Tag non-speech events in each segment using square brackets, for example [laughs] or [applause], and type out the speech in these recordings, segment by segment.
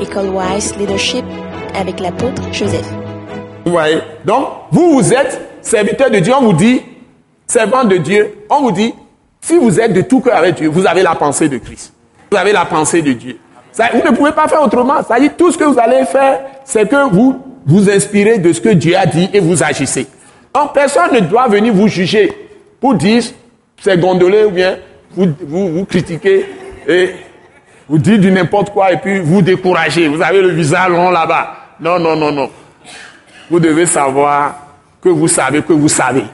École Wise Leadership avec l'apôtre Joseph. Vous voyez Donc, vous, vous êtes serviteur de Dieu. On vous dit, servant de Dieu. On vous dit, si vous êtes de tout cœur avec Dieu, vous avez la pensée de Christ. Vous avez la pensée de Dieu. Vous ne pouvez pas faire autrement. Ça dit, tout ce que vous allez faire, c'est que vous vous inspirez de ce que Dieu a dit et vous agissez. Donc, personne ne doit venir vous juger pour dire, c'est gondolé ou bien vous, vous, vous critiquez et vous dites du n'importe quoi et puis vous découragez. Vous avez le visage long là-bas. Non, non, non, non. Vous devez savoir que vous savez que vous savez.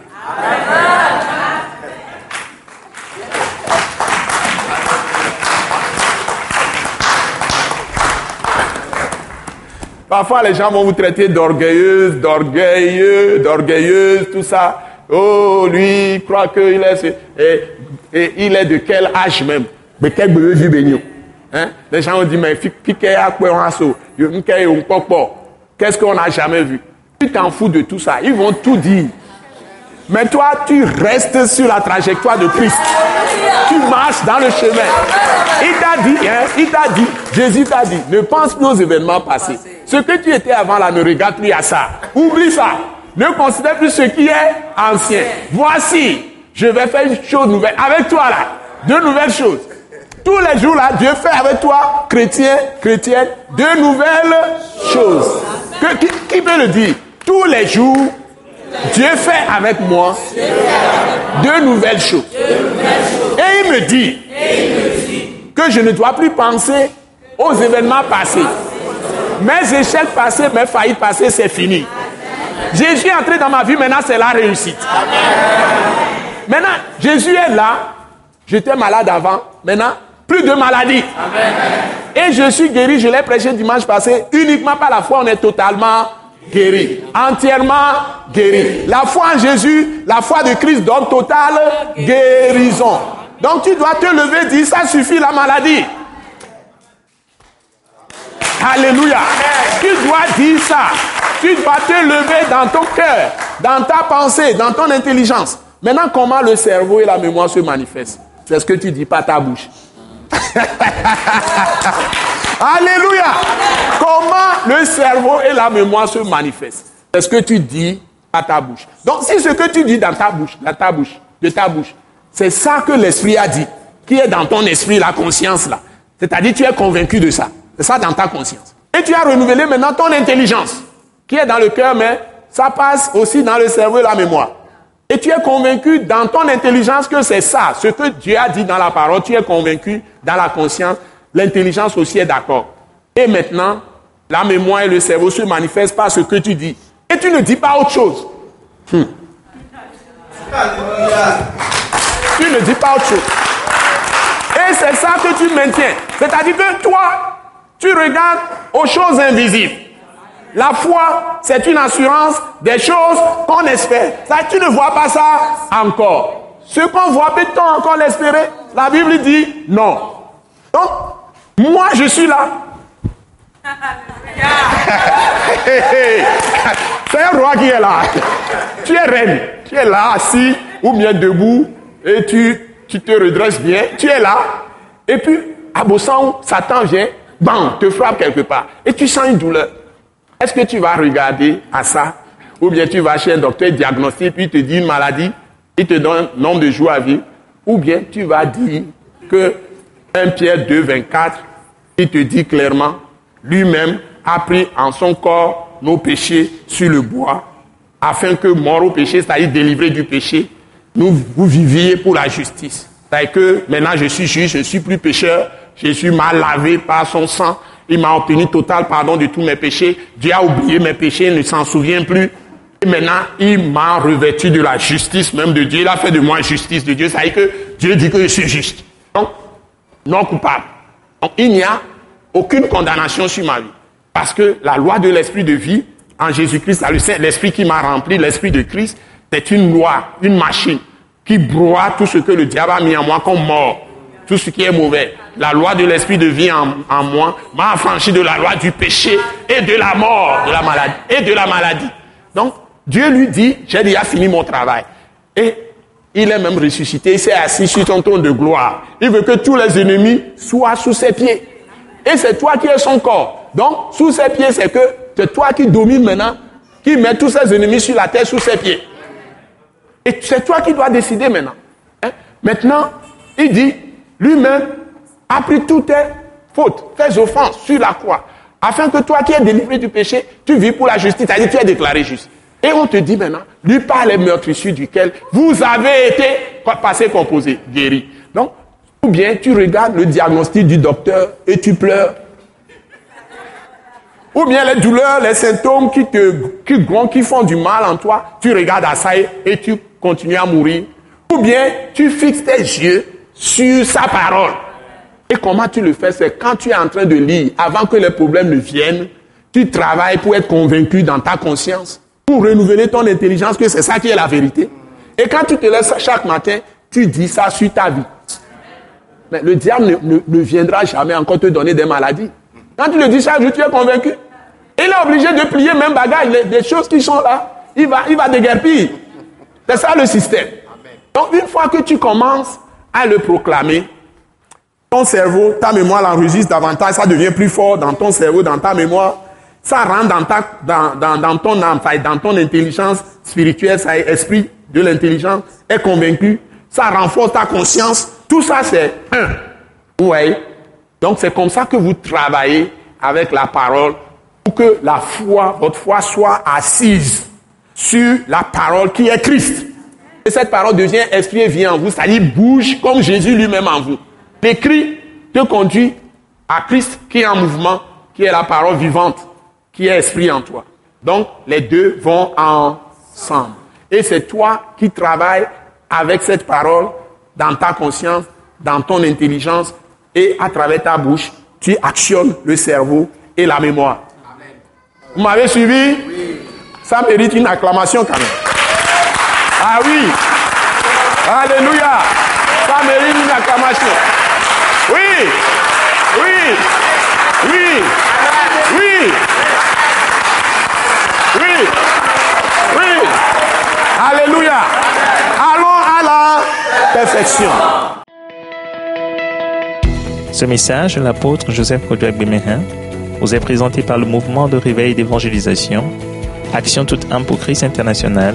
Parfois, les gens vont vous traiter d'orgueilleuse, d'orgueilleux, d'orgueilleuse, tout ça. Oh, lui, il croit qu'il est... Et, il est de quel âge même? Mais quel bébé hein? Les gens ont dit, mais qu'est-ce qu'on n'a jamais vu? Tu t'en fous de tout ça. Ils vont tout dire. Mais toi, tu restes sur la trajectoire de Christ. Tu marches dans le chemin. Il t'a dit, hein, il t'a dit, Jésus t'a dit, ne pense plus aux événements passés. Ce que tu étais avant là, ne regarde plus à ça. Oublie ça. Ne considère plus ce qui est ancien. Voici, je vais faire une chose nouvelle avec toi là. Deux nouvelles choses. Tous les jours là, Dieu fait avec toi, chrétien, chrétienne, deux nouvelles choses. qui, qui peut le dire? Tous les jours, Dieu fait avec moi deux nouvelles choses. Et il me dit que je ne dois plus penser aux événements passés. Mes échecs passés, mes faillites passées, c'est fini. Jésus est entré dans ma vie, maintenant c'est la réussite. Maintenant, Jésus est là. J'étais malade avant. Maintenant, plus de maladie. Et je suis guéri, je l'ai prêché dimanche passé. Uniquement par la foi, on est totalement guéri. Entièrement guéri. La foi en Jésus, la foi de Christ donne totale guérison. Donc tu dois te lever dire, ça suffit la maladie. Alléluia. Tu dois dire ça. Tu dois te lever dans ton cœur, dans ta pensée, dans ton intelligence. Maintenant, comment le cerveau et la mémoire se manifestent? C'est ce que tu dis, pas ta bouche. [laughs] Alléluia. Comment le cerveau et la mémoire se manifestent? C'est ce que tu dis à ta bouche. Donc, si ce que tu dis dans ta bouche, de ta bouche, c'est ça que l'esprit a dit, qui est dans ton esprit, la conscience là. C'est-à-dire, tu es convaincu de ça. C'est ça dans ta conscience. Et tu as renouvelé maintenant ton intelligence, qui est dans le cœur, mais ça passe aussi dans le cerveau et la mémoire. Et tu es convaincu dans ton intelligence que c'est ça, ce que Dieu a dit dans la parole, tu es convaincu dans la conscience, l'intelligence aussi est d'accord. Et maintenant, la mémoire et le cerveau se manifestent par ce que tu dis. Et tu ne dis pas autre chose. Hmm. Tu ne dis pas autre chose. Et c'est ça que tu maintiens. C'est-à-dire que toi, tu regardes aux choses invisibles. La foi, c'est une assurance des choses qu'on espère. Ça, tu ne vois pas ça encore. Ce qu'on voit, peut-on encore l'espérer? La Bible dit non. Donc, moi, je suis là. [laughs] c'est un roi qui est là. Tu es reine. Tu es là, assis ou bien debout, et tu, tu te redresses bien. Tu es là. Et puis, à Bossan, Satan vient bam, te frappe quelque part, et tu sens une douleur. Est-ce que tu vas regarder à ça? Ou bien tu vas chez un docteur diagnostique, puis il te dit une maladie, il te donne un nombre de jours à vivre. Ou bien tu vas dire que 1 Pierre 2, 24, il te dit clairement, lui-même a pris en son corps nos péchés sur le bois, afin que mort au péché, c'est-à-dire délivré du péché, nous vous viviez pour la justice. C'est-à-dire que maintenant je suis juge, je ne suis plus pécheur, Jésus m'a lavé par son sang. Il m'a obtenu total pardon de tous mes péchés. Dieu a oublié mes péchés, il ne s'en souvient plus. Et maintenant, il m'a revêtu de la justice même de Dieu. Il a fait de moi justice de Dieu. Ça veut dire que Dieu dit que je suis juste. Donc, non coupable. Donc, il n'y a aucune condamnation sur ma vie. Parce que la loi de l'esprit de vie en Jésus-Christ, l'esprit qui m'a rempli, l'esprit de Christ, c'est une loi, une machine qui broie tout ce que le diable a mis en moi comme mort tout ce qui est mauvais. La loi de l'esprit de vie en, moi m'a affranchi de la loi du péché et de la mort, de la maladie et de la maladie. Donc, Dieu lui dit, j'ai déjà fini mon travail. Et il est même ressuscité, il s'est assis sur son trône de gloire. Il veut que tous les ennemis soient sous ses pieds. Et c'est toi qui es son corps. Donc, sous ses pieds, c'est que c'est toi qui domines maintenant, qui mets tous ses ennemis sur la terre sous ses pieds. Et c'est toi qui dois décider maintenant. Hein? Maintenant, il dit, lui-même a pris toutes tes fautes, tes offenses sur la croix, afin que toi qui es délivré du péché, tu vis pour la justice, c'est-à-dire tu es déclaré juste. Et on te dit maintenant, lui par les meurtrissures duquel vous avez été passé composé, guéri. Donc, ou bien tu regardes le diagnostic du docteur et tu pleures. Ou bien les douleurs, les symptômes qui te qui, qui font du mal en toi, tu regardes à ça et tu continues à mourir. Ou bien tu fixes tes yeux sur sa parole. Et comment tu le fais C'est quand tu es en train de lire, avant que les problèmes ne viennent, tu travailles pour être convaincu dans ta conscience, pour renouveler ton intelligence que c'est ça qui est la vérité. Et quand tu te lèves chaque matin, tu dis ça sur ta vie. Mais le diable ne, viendra jamais encore te donner des maladies. Quand tu le dis chaque jour, tu es convaincu. Il est obligé de plier même bagage, des choses qui sont là. Il va, il va déguerpir. C'est ça le système. Donc une fois que tu commences à le proclamer, ton cerveau, ta mémoire l'enregistre davantage, ça devient plus fort dans ton cerveau, dans ta mémoire. Ça rentre dans, ta, dans, dans, dans ton âme, dans ton intelligence spirituelle, ça est esprit de l'intelligence, est convaincu. Ça renforce ta conscience. Tout ça, c'est un. Oui. Donc, c'est comme ça que vous travaillez avec la parole pour que la foi, votre foi soit assise sur la parole qui est Christ. Et cette parole devient esprit et vient en vous, c'est-à-dire bouge comme Jésus lui-même en vous. L'écrit te conduit à Christ qui est en mouvement, qui est la parole vivante, qui est esprit en toi. Donc, les deux vont ensemble. Et c'est toi qui travailles avec cette parole dans ta conscience, dans ton intelligence et à travers ta bouche, tu actionnes le cerveau et la mémoire. Vous m'avez suivi? Oui. Ça mérite une acclamation quand même. Ah oui. Alléluia. Mérite une acclamation. Oui. Oui. Oui. Oui. Oui. Oui. Alléluia. Allons à la perfection. Ce message l'apôtre Joseph Kodouak Bemehin vous est présenté par le mouvement de réveil d'évangélisation, Action toute âme pour Christ international,